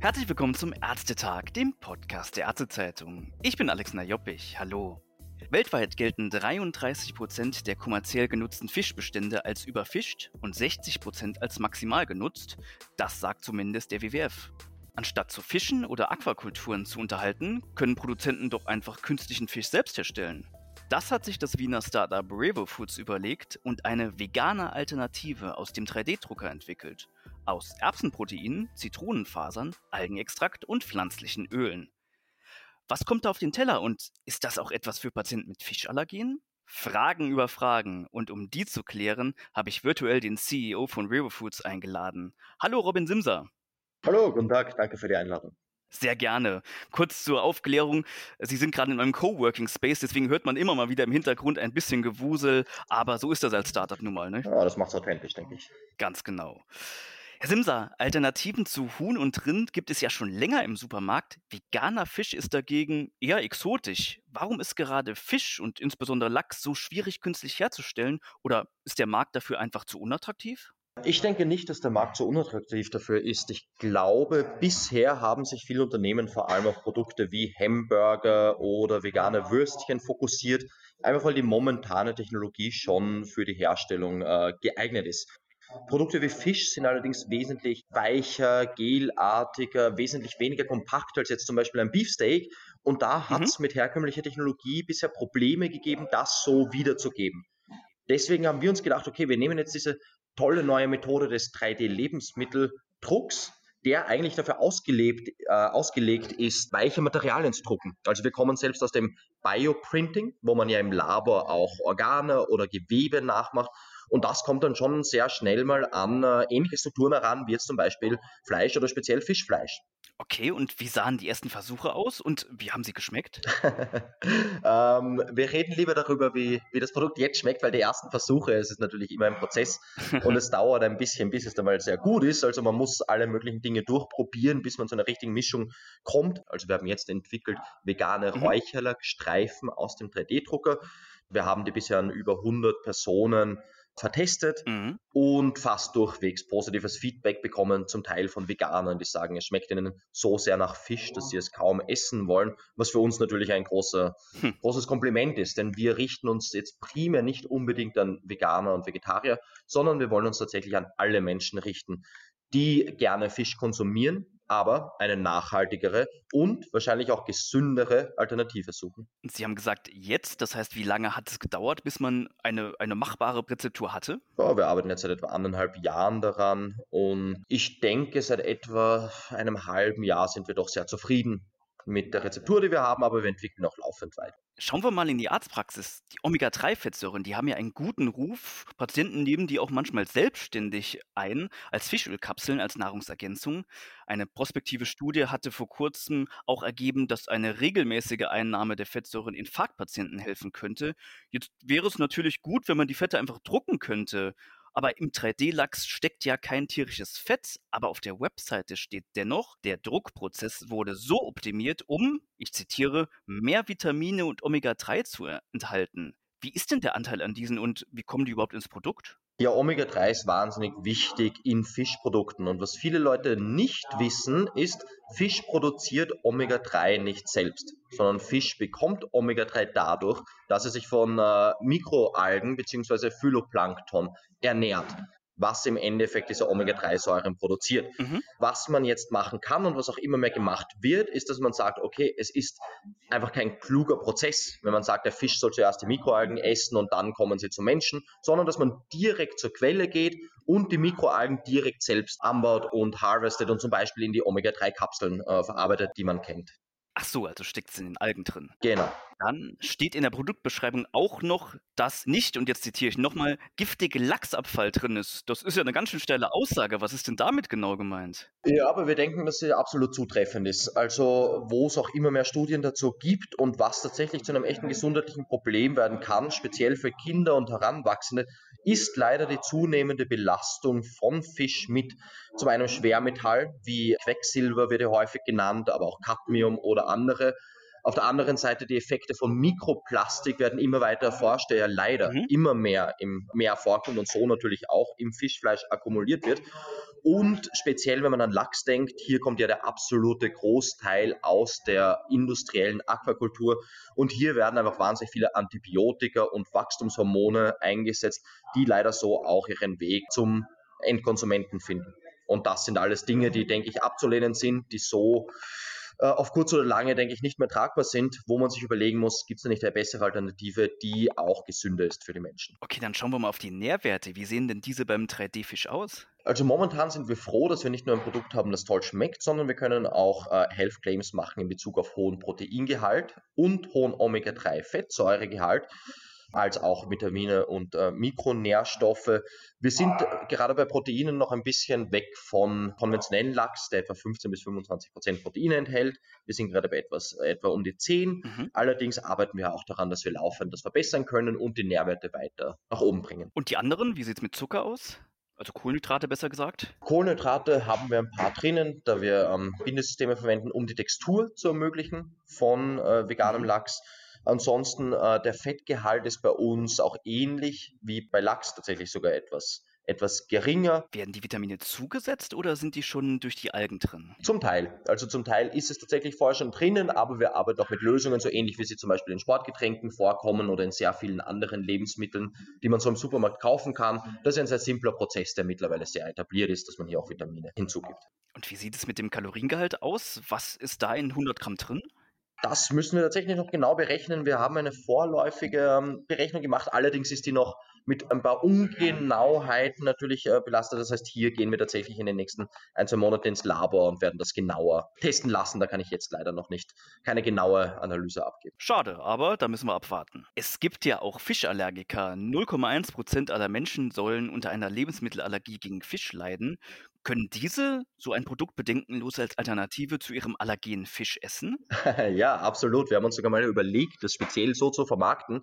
Herzlich willkommen zum Ärztetag, dem Podcast der Ärztezeitung. Ich bin Alexander Joppich. Hallo. Weltweit gelten 33% der kommerziell genutzten Fischbestände als überfischt und 60% als maximal genutzt. Das sagt zumindest der WWF. Anstatt zu fischen oder Aquakulturen zu unterhalten, können Produzenten doch einfach künstlichen Fisch selbst herstellen. Das hat sich das Wiener Startup Revo Foods überlegt und eine vegane Alternative aus dem 3D-Drucker entwickelt. Aus Erbsenproteinen, Zitronenfasern, Algenextrakt und pflanzlichen Ölen. Was kommt da auf den Teller und ist das auch etwas für Patienten mit Fischallergien? Fragen über Fragen und um die zu klären, habe ich virtuell den CEO von Revo Foods eingeladen. Hallo Robin Simser. Hallo, guten Tag, danke für die Einladung. Sehr gerne. Kurz zur Aufklärung. Sie sind gerade in einem Coworking Space, deswegen hört man immer mal wieder im Hintergrund ein bisschen Gewusel, aber so ist das als Startup nun mal, ne? Ja, das macht's authentisch, denke ich. Ganz genau. Herr Simser, Alternativen zu Huhn und Rind gibt es ja schon länger im Supermarkt. Veganer Fisch ist dagegen eher exotisch. Warum ist gerade Fisch und insbesondere Lachs so schwierig künstlich herzustellen? Oder ist der Markt dafür einfach zu unattraktiv? Ich denke nicht, dass der Markt so unattraktiv dafür ist. Ich glaube, bisher haben sich viele Unternehmen vor allem auf Produkte wie Hamburger oder vegane Würstchen fokussiert, einfach weil die momentane Technologie schon für die Herstellung äh, geeignet ist. Produkte wie Fisch sind allerdings wesentlich weicher, gelartiger, wesentlich weniger kompakt als jetzt zum Beispiel ein Beefsteak. Und da hat es mhm. mit herkömmlicher Technologie bisher Probleme gegeben, das so wiederzugeben. Deswegen haben wir uns gedacht, okay, wir nehmen jetzt diese tolle neue Methode des 3D-Lebensmitteldrucks, der eigentlich dafür ausgelebt, äh, ausgelegt ist, weiche Materialien zu drucken. Also wir kommen selbst aus dem Bioprinting, wo man ja im Labor auch Organe oder Gewebe nachmacht und das kommt dann schon sehr schnell mal an äh, ähnliche Strukturen heran, wie jetzt zum Beispiel Fleisch oder speziell Fischfleisch. Okay, und wie sahen die ersten Versuche aus und wie haben sie geschmeckt? ähm, wir reden lieber darüber, wie, wie das Produkt jetzt schmeckt, weil die ersten Versuche, es ist natürlich immer ein Prozess und es dauert ein bisschen, bis es dann mal sehr gut ist. Also man muss alle möglichen Dinge durchprobieren, bis man zu einer richtigen Mischung kommt. Also wir haben jetzt entwickelt vegane mhm. Räucherlachstreifen aus dem 3D-Drucker. Wir haben die bisher an über 100 Personen vertestet mhm. und fast durchwegs positives Feedback bekommen, zum Teil von Veganern, die sagen, es schmeckt ihnen so sehr nach Fisch, dass sie es kaum essen wollen, was für uns natürlich ein großer, hm. großes Kompliment ist, denn wir richten uns jetzt primär nicht unbedingt an Veganer und Vegetarier, sondern wir wollen uns tatsächlich an alle Menschen richten, die gerne Fisch konsumieren, aber eine nachhaltigere und wahrscheinlich auch gesündere Alternative suchen. Sie haben gesagt, jetzt, das heißt, wie lange hat es gedauert, bis man eine, eine machbare Rezeptur hatte? Ja, wir arbeiten jetzt seit etwa anderthalb Jahren daran und ich denke, seit etwa einem halben Jahr sind wir doch sehr zufrieden mit der Rezeptur, die wir haben, aber wir entwickeln auch laufend weiter. Schauen wir mal in die Arztpraxis. Die Omega-3-Fettsäuren, die haben ja einen guten Ruf. Patienten nehmen die auch manchmal selbstständig ein, als Fischölkapseln, als Nahrungsergänzung. Eine prospektive Studie hatte vor kurzem auch ergeben, dass eine regelmäßige Einnahme der Fettsäuren Infarktpatienten helfen könnte. Jetzt wäre es natürlich gut, wenn man die Fette einfach drucken könnte. Aber im 3D-Lachs steckt ja kein tierisches Fett, aber auf der Webseite steht dennoch, der Druckprozess wurde so optimiert, um, ich zitiere, mehr Vitamine und Omega-3 zu enthalten. Wie ist denn der Anteil an diesen und wie kommen die überhaupt ins Produkt? Ja, Omega-3 ist wahnsinnig wichtig in Fischprodukten. Und was viele Leute nicht wissen, ist, Fisch produziert Omega-3 nicht selbst, sondern Fisch bekommt Omega-3 dadurch, dass er sich von äh, Mikroalgen bzw. Phytoplankton ernährt was im Endeffekt diese Omega-3-Säuren produziert. Mhm. Was man jetzt machen kann und was auch immer mehr gemacht wird, ist, dass man sagt, okay, es ist einfach kein kluger Prozess, wenn man sagt, der Fisch soll zuerst die Mikroalgen essen und dann kommen sie zum Menschen, sondern dass man direkt zur Quelle geht und die Mikroalgen direkt selbst anbaut und harvestet und zum Beispiel in die Omega-3-Kapseln äh, verarbeitet, die man kennt. Ach so, also steckt es in den Algen drin. Genau. Dann steht in der Produktbeschreibung auch noch, dass nicht, und jetzt zitiere ich nochmal, giftige Lachsabfall drin ist. Das ist ja eine ganz schön steile Aussage. Was ist denn damit genau gemeint? Ja, aber wir denken, dass sie absolut zutreffend ist. Also, wo es auch immer mehr Studien dazu gibt und was tatsächlich zu einem echten gesundheitlichen Problem werden kann, speziell für Kinder und Heranwachsende, ist leider die zunehmende Belastung von Fisch mit zum einen Schwermetall, wie Quecksilber wird ja häufig genannt, aber auch Cadmium oder andere Auf der anderen Seite die Effekte von Mikroplastik werden immer weiter erforscht, der ja leider mhm. immer mehr im Meer vorkommt und so natürlich auch im Fischfleisch akkumuliert wird. Und speziell, wenn man an Lachs denkt, hier kommt ja der absolute Großteil aus der industriellen Aquakultur. Und hier werden einfach wahnsinnig viele Antibiotika und Wachstumshormone eingesetzt, die leider so auch ihren Weg zum Endkonsumenten finden. Und das sind alles Dinge, die, denke ich, abzulehnen sind, die so auf kurz oder lange, denke ich, nicht mehr tragbar sind, wo man sich überlegen muss, gibt es da nicht eine bessere Alternative, die auch gesünder ist für die Menschen. Okay, dann schauen wir mal auf die Nährwerte. Wie sehen denn diese beim 3D-Fisch aus? Also momentan sind wir froh, dass wir nicht nur ein Produkt haben, das toll schmeckt, sondern wir können auch äh, Health Claims machen in Bezug auf hohen Proteingehalt und hohen Omega-3-Fettsäuregehalt als auch Vitamine und äh, Mikronährstoffe. Wir sind gerade bei Proteinen noch ein bisschen weg von konventionellen Lachs, der etwa 15 bis 25 Prozent Proteine enthält. Wir sind gerade bei etwas, etwa um die 10. Mhm. Allerdings arbeiten wir auch daran, dass wir laufend das verbessern können und die Nährwerte weiter nach oben bringen. Und die anderen, wie sieht es mit Zucker aus? Also Kohlenhydrate besser gesagt? Kohlenhydrate haben wir ein paar drinnen, da wir ähm, Bindesysteme verwenden, um die Textur zu ermöglichen von äh, veganem mhm. Lachs. Ansonsten äh, der Fettgehalt ist bei uns auch ähnlich wie bei Lachs tatsächlich sogar etwas etwas geringer. Werden die Vitamine zugesetzt oder sind die schon durch die Algen drin? Zum Teil. Also zum Teil ist es tatsächlich vorher schon drinnen, aber wir arbeiten auch mit Lösungen, so ähnlich wie sie zum Beispiel in Sportgetränken vorkommen oder in sehr vielen anderen Lebensmitteln, die man so im Supermarkt kaufen kann. Das ist ein sehr simpler Prozess, der mittlerweile sehr etabliert ist, dass man hier auch Vitamine hinzugibt. Und wie sieht es mit dem Kaloriengehalt aus? Was ist da in 100 Gramm drin? Das müssen wir tatsächlich noch genau berechnen. Wir haben eine vorläufige ähm, Berechnung gemacht. Allerdings ist die noch mit ein paar Ungenauheiten natürlich äh, belastet. Das heißt, hier gehen wir tatsächlich in den nächsten ein, zwei Monaten ins Labor und werden das genauer testen lassen. Da kann ich jetzt leider noch nicht keine genaue Analyse abgeben. Schade, aber da müssen wir abwarten. Es gibt ja auch Fischallergiker. 0,1 Prozent aller Menschen sollen unter einer Lebensmittelallergie gegen Fisch leiden. Können diese so ein Produkt bedenkenlos als Alternative zu ihrem allergenen Fisch essen? ja, absolut. Wir haben uns sogar mal überlegt, das speziell so zu vermarkten.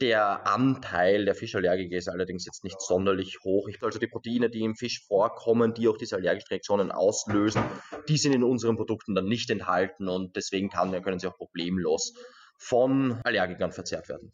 Der Anteil der Fischallergiker ist allerdings jetzt nicht sonderlich hoch. Also die Proteine, die im Fisch vorkommen, die auch diese allergischen Reaktionen auslösen, die sind in unseren Produkten dann nicht enthalten und deswegen kann, können sie auch problemlos von Allergikern verzehrt werden.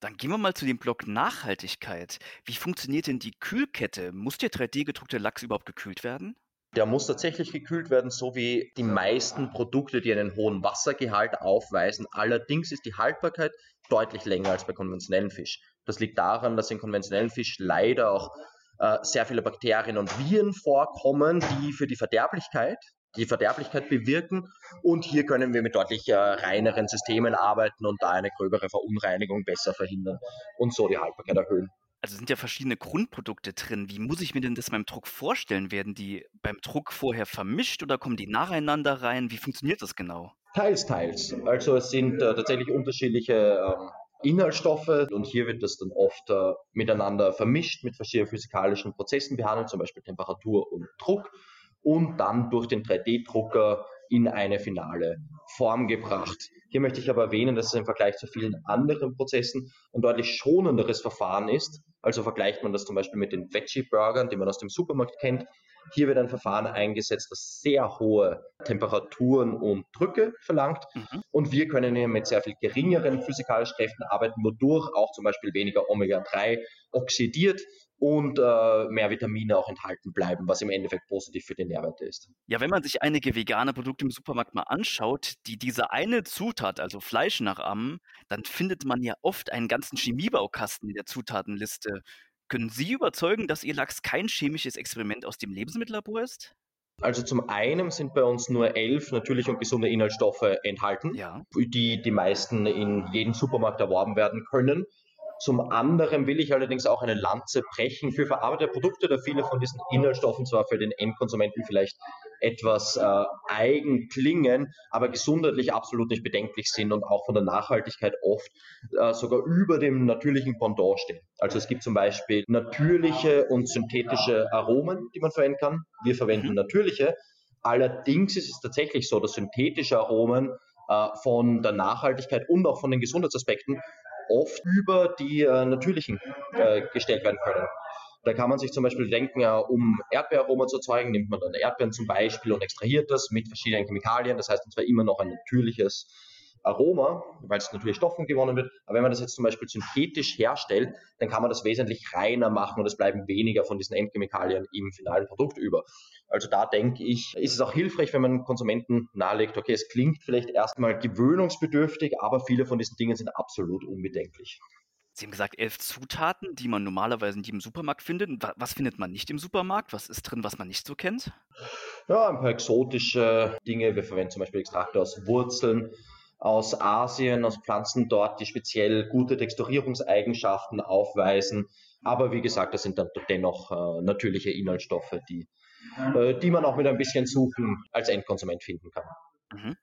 Dann gehen wir mal zu dem Block Nachhaltigkeit. Wie funktioniert denn die Kühlkette? Muss der 3D-gedruckte Lachs überhaupt gekühlt werden? Der muss tatsächlich gekühlt werden, so wie die meisten Produkte, die einen hohen Wassergehalt aufweisen. Allerdings ist die Haltbarkeit deutlich länger als bei konventionellen Fisch. Das liegt daran, dass in konventionellen Fisch leider auch äh, sehr viele Bakterien und Viren vorkommen, die für die Verderblichkeit die Verderblichkeit bewirken. Und hier können wir mit deutlich äh, reineren Systemen arbeiten und da eine gröbere Verunreinigung besser verhindern und so die Haltbarkeit erhöhen. Also sind ja verschiedene Grundprodukte drin. Wie muss ich mir denn das beim Druck vorstellen? Werden die beim Druck vorher vermischt oder kommen die nacheinander rein? Wie funktioniert das genau? Teils, teils. Also es sind äh, tatsächlich unterschiedliche ähm, Inhaltsstoffe und hier wird das dann oft äh, miteinander vermischt mit verschiedenen physikalischen Prozessen behandelt, zum Beispiel Temperatur und Druck und dann durch den 3D-Drucker in eine finale Form gebracht. Hier möchte ich aber erwähnen, dass es im Vergleich zu vielen anderen Prozessen ein deutlich schonenderes Verfahren ist. Also vergleicht man das zum Beispiel mit den Veggie-Burgern, die man aus dem Supermarkt kennt. Hier wird ein Verfahren eingesetzt, das sehr hohe Temperaturen und Drücke verlangt. Mhm. Und wir können hier mit sehr viel geringeren physikalischen Kräften arbeiten, wodurch auch zum Beispiel weniger Omega-3 oxidiert und äh, mehr Vitamine auch enthalten bleiben, was im Endeffekt positiv für die Nährwerte ist. Ja, wenn man sich einige vegane Produkte im Supermarkt mal anschaut, die diese eine Zutat, also Fleisch nachahmen, dann findet man ja oft einen ganzen Chemiebaukasten in der Zutatenliste. Können Sie überzeugen, dass Ihr Lachs kein chemisches Experiment aus dem Lebensmittellabor ist? Also zum einen sind bei uns nur elf natürliche und gesunde Inhaltsstoffe enthalten, ja. die die meisten in jedem Supermarkt erworben werden können. Zum anderen will ich allerdings auch eine Lanze brechen für verarbeitete Produkte, da viele von diesen Inhaltsstoffen zwar für den Endkonsumenten vielleicht etwas äh, eigen klingen, aber gesundheitlich absolut nicht bedenklich sind und auch von der Nachhaltigkeit oft äh, sogar über dem natürlichen Pendant stehen. Also es gibt zum Beispiel natürliche und synthetische Aromen, die man verwenden kann. Wir verwenden mhm. natürliche. Allerdings ist es tatsächlich so, dass synthetische Aromen äh, von der Nachhaltigkeit und auch von den Gesundheitsaspekten oft über die äh, natürlichen äh, gestellt werden können. Da kann man sich zum Beispiel denken, ja, um Erdbeeraroma zu erzeugen, nimmt man dann Erdbeeren zum Beispiel und extrahiert das mit verschiedenen Chemikalien. Das heißt, zwar immer noch ein natürliches Aroma, weil es natürlich Stoffen gewonnen wird. Aber wenn man das jetzt zum Beispiel synthetisch herstellt, dann kann man das wesentlich reiner machen und es bleiben weniger von diesen Endchemikalien im finalen Produkt über. Also da denke ich, ist es auch hilfreich, wenn man Konsumenten nahelegt, okay, es klingt vielleicht erstmal gewöhnungsbedürftig, aber viele von diesen Dingen sind absolut unbedenklich. Sie haben gesagt, elf Zutaten, die man normalerweise in jedem Supermarkt findet. Was findet man nicht im Supermarkt? Was ist drin, was man nicht so kennt? Ja, ein paar exotische Dinge. Wir verwenden zum Beispiel Extrakte aus Wurzeln aus Asien, aus Pflanzen dort, die speziell gute Texturierungseigenschaften aufweisen. Aber wie gesagt, das sind dann dennoch äh, natürliche Inhaltsstoffe, die, äh, die man auch mit ein bisschen Suchen als Endkonsument finden kann. Mhm.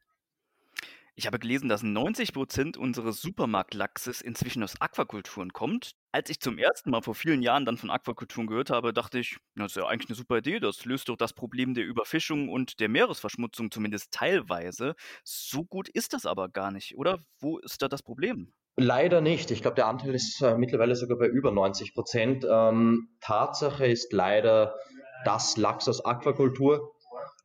Ich habe gelesen, dass 90% unseres Supermarktlachses inzwischen aus Aquakulturen kommt. Als ich zum ersten Mal vor vielen Jahren dann von Aquakulturen gehört habe, dachte ich, das ist ja eigentlich eine super Idee. Das löst doch das Problem der Überfischung und der Meeresverschmutzung zumindest teilweise. So gut ist das aber gar nicht, oder? Wo ist da das Problem? Leider nicht. Ich glaube, der Anteil ist äh, mittlerweile sogar bei über 90 Prozent. Ähm, Tatsache ist leider, dass Lachs aus Aquakultur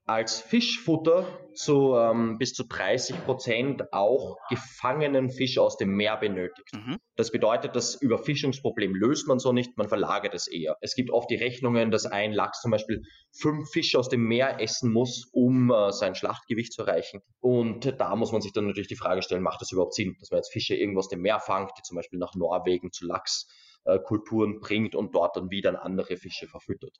als Fischfutter zu ähm, bis zu 30 Prozent auch gefangenen Fisch aus dem Meer benötigt. Mhm. Das bedeutet, das Überfischungsproblem löst man so nicht, man verlagert es eher. Es gibt oft die Rechnungen, dass ein Lachs zum Beispiel fünf Fische aus dem Meer essen muss, um äh, sein Schlachtgewicht zu erreichen. Und da muss man sich dann natürlich die Frage stellen, macht das überhaupt Sinn, dass man jetzt Fische irgendwo aus dem Meer fangt, die zum Beispiel nach Norwegen zu Lachskulturen äh, bringt und dort dann wieder andere Fische verfüttert.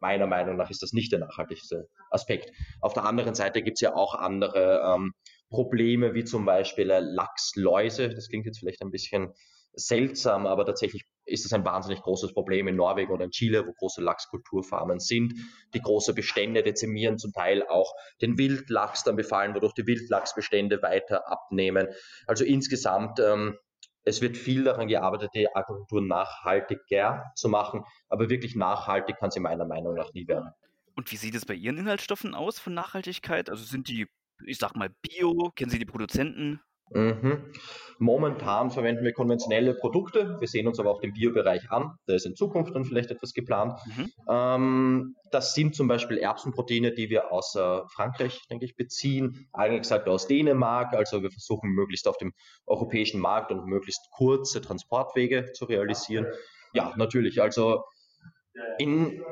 Meiner Meinung nach ist das nicht der nachhaltigste Aspekt. Auf der anderen Seite gibt es ja auch andere ähm, Probleme, wie zum Beispiel äh, Lachsläuse. Das klingt jetzt vielleicht ein bisschen seltsam, aber tatsächlich ist das ein wahnsinnig großes Problem in Norwegen oder in Chile, wo große Lachskulturfarmen sind, die große Bestände dezimieren, zum Teil auch den Wildlachs dann befallen, wodurch die Wildlachsbestände weiter abnehmen. Also insgesamt ähm, es wird viel daran gearbeitet, die Aquakultur nachhaltiger zu machen, aber wirklich nachhaltig kann sie meiner Meinung nach nie werden. Und wie sieht es bei Ihren Inhaltsstoffen aus von Nachhaltigkeit? Also sind die, ich sag mal, bio? Kennen Sie die Produzenten? Mhm. Momentan verwenden wir konventionelle Produkte. Wir sehen uns aber auch den Biobereich an. Da ist in Zukunft dann vielleicht etwas geplant. Mhm. Ähm, das sind zum Beispiel Erbsenproteine, die wir aus äh, Frankreich, denke ich, beziehen. Eigentlich gesagt aus Dänemark. Also wir versuchen möglichst auf dem europäischen Markt und möglichst kurze Transportwege zu realisieren. Ja, natürlich. Also in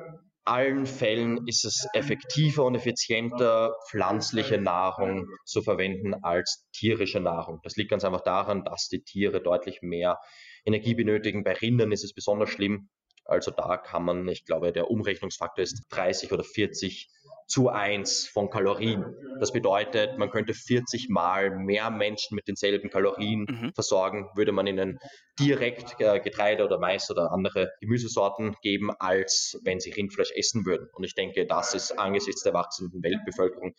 allen Fällen ist es effektiver und effizienter, pflanzliche Nahrung zu verwenden als tierische Nahrung. Das liegt ganz einfach daran, dass die Tiere deutlich mehr Energie benötigen. Bei Rindern ist es besonders schlimm. Also da kann man, ich glaube, der Umrechnungsfaktor ist 30 oder 40 zu 1 von Kalorien. Das bedeutet, man könnte 40 Mal mehr Menschen mit denselben Kalorien mhm. versorgen, würde man ihnen direkt äh, Getreide oder Mais oder andere Gemüsesorten geben, als wenn sie Rindfleisch essen würden. Und ich denke, das ist angesichts der wachsenden Weltbevölkerung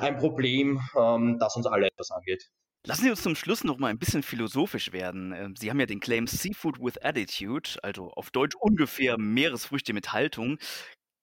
ein Problem, ähm, das uns alle etwas angeht. Lassen Sie uns zum Schluss noch mal ein bisschen philosophisch werden. Ähm, sie haben ja den Claim Seafood with Attitude, also auf Deutsch ungefähr Meeresfrüchte mit Haltung.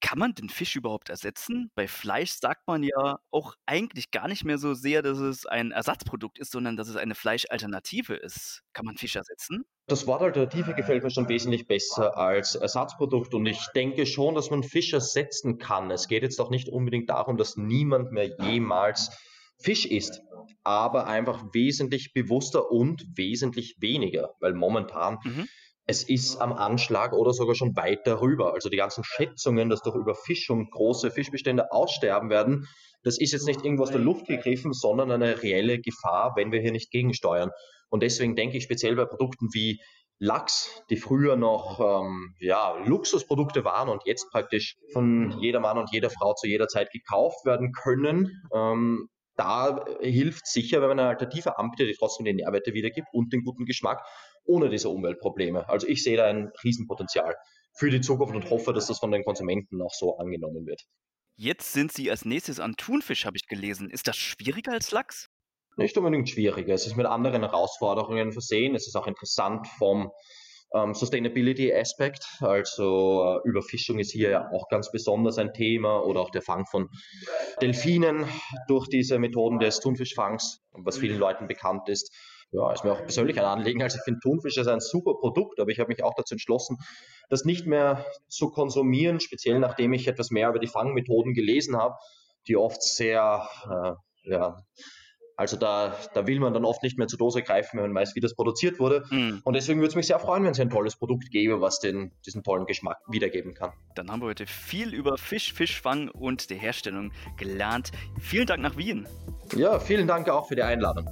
Kann man den Fisch überhaupt ersetzen? Bei Fleisch sagt man ja auch eigentlich gar nicht mehr so sehr, dass es ein Ersatzprodukt ist, sondern dass es eine Fleischalternative ist. Kann man Fisch ersetzen? Das Wort Alternative gefällt mir schon wesentlich besser als Ersatzprodukt und ich denke schon, dass man Fisch ersetzen kann. Es geht jetzt auch nicht unbedingt darum, dass niemand mehr jemals Fisch isst, aber einfach wesentlich bewusster und wesentlich weniger, weil momentan mhm. Es ist am Anschlag oder sogar schon weit darüber. Also die ganzen Schätzungen, dass durch Überfischung große Fischbestände aussterben werden, das ist jetzt nicht irgendwo aus der Luft gegriffen, sondern eine reelle Gefahr, wenn wir hier nicht gegensteuern. Und deswegen denke ich speziell bei Produkten wie Lachs, die früher noch ähm, ja, Luxusprodukte waren und jetzt praktisch von jeder Mann und jeder Frau zu jeder Zeit gekauft werden können, ähm, da hilft sicher, wenn man eine Alternative anbietet, die trotzdem die Nährwerte wiedergibt und den guten Geschmack, ohne diese Umweltprobleme. Also ich sehe da ein Riesenpotenzial für die Zukunft und hoffe, dass das von den Konsumenten auch so angenommen wird. Jetzt sind Sie als nächstes an Thunfisch, habe ich gelesen. Ist das schwieriger als Lachs? Nicht unbedingt schwieriger. Es ist mit anderen Herausforderungen versehen. Es ist auch interessant vom ähm, Sustainability Aspekt, also äh, Überfischung ist hier ja auch ganz besonders ein Thema oder auch der Fang von Delfinen durch diese Methoden des Thunfischfangs, was vielen Leuten bekannt ist. Ja, ist mir auch persönlich ein Anliegen. Also ich finde Thunfisch ist ein super Produkt, aber ich habe mich auch dazu entschlossen, das nicht mehr zu konsumieren, speziell nachdem ich etwas mehr über die Fangmethoden gelesen habe, die oft sehr äh, ja, Also da, da will man dann oft nicht mehr zur Dose greifen, wenn man weiß, wie das produziert wurde. Mm. Und deswegen würde es mich sehr freuen, wenn es ein tolles Produkt gäbe, was den, diesen tollen Geschmack wiedergeben kann. Dann haben wir heute viel über Fisch, Fischfang und die Herstellung gelernt. Vielen Dank nach Wien. Ja, vielen Dank auch für die Einladung.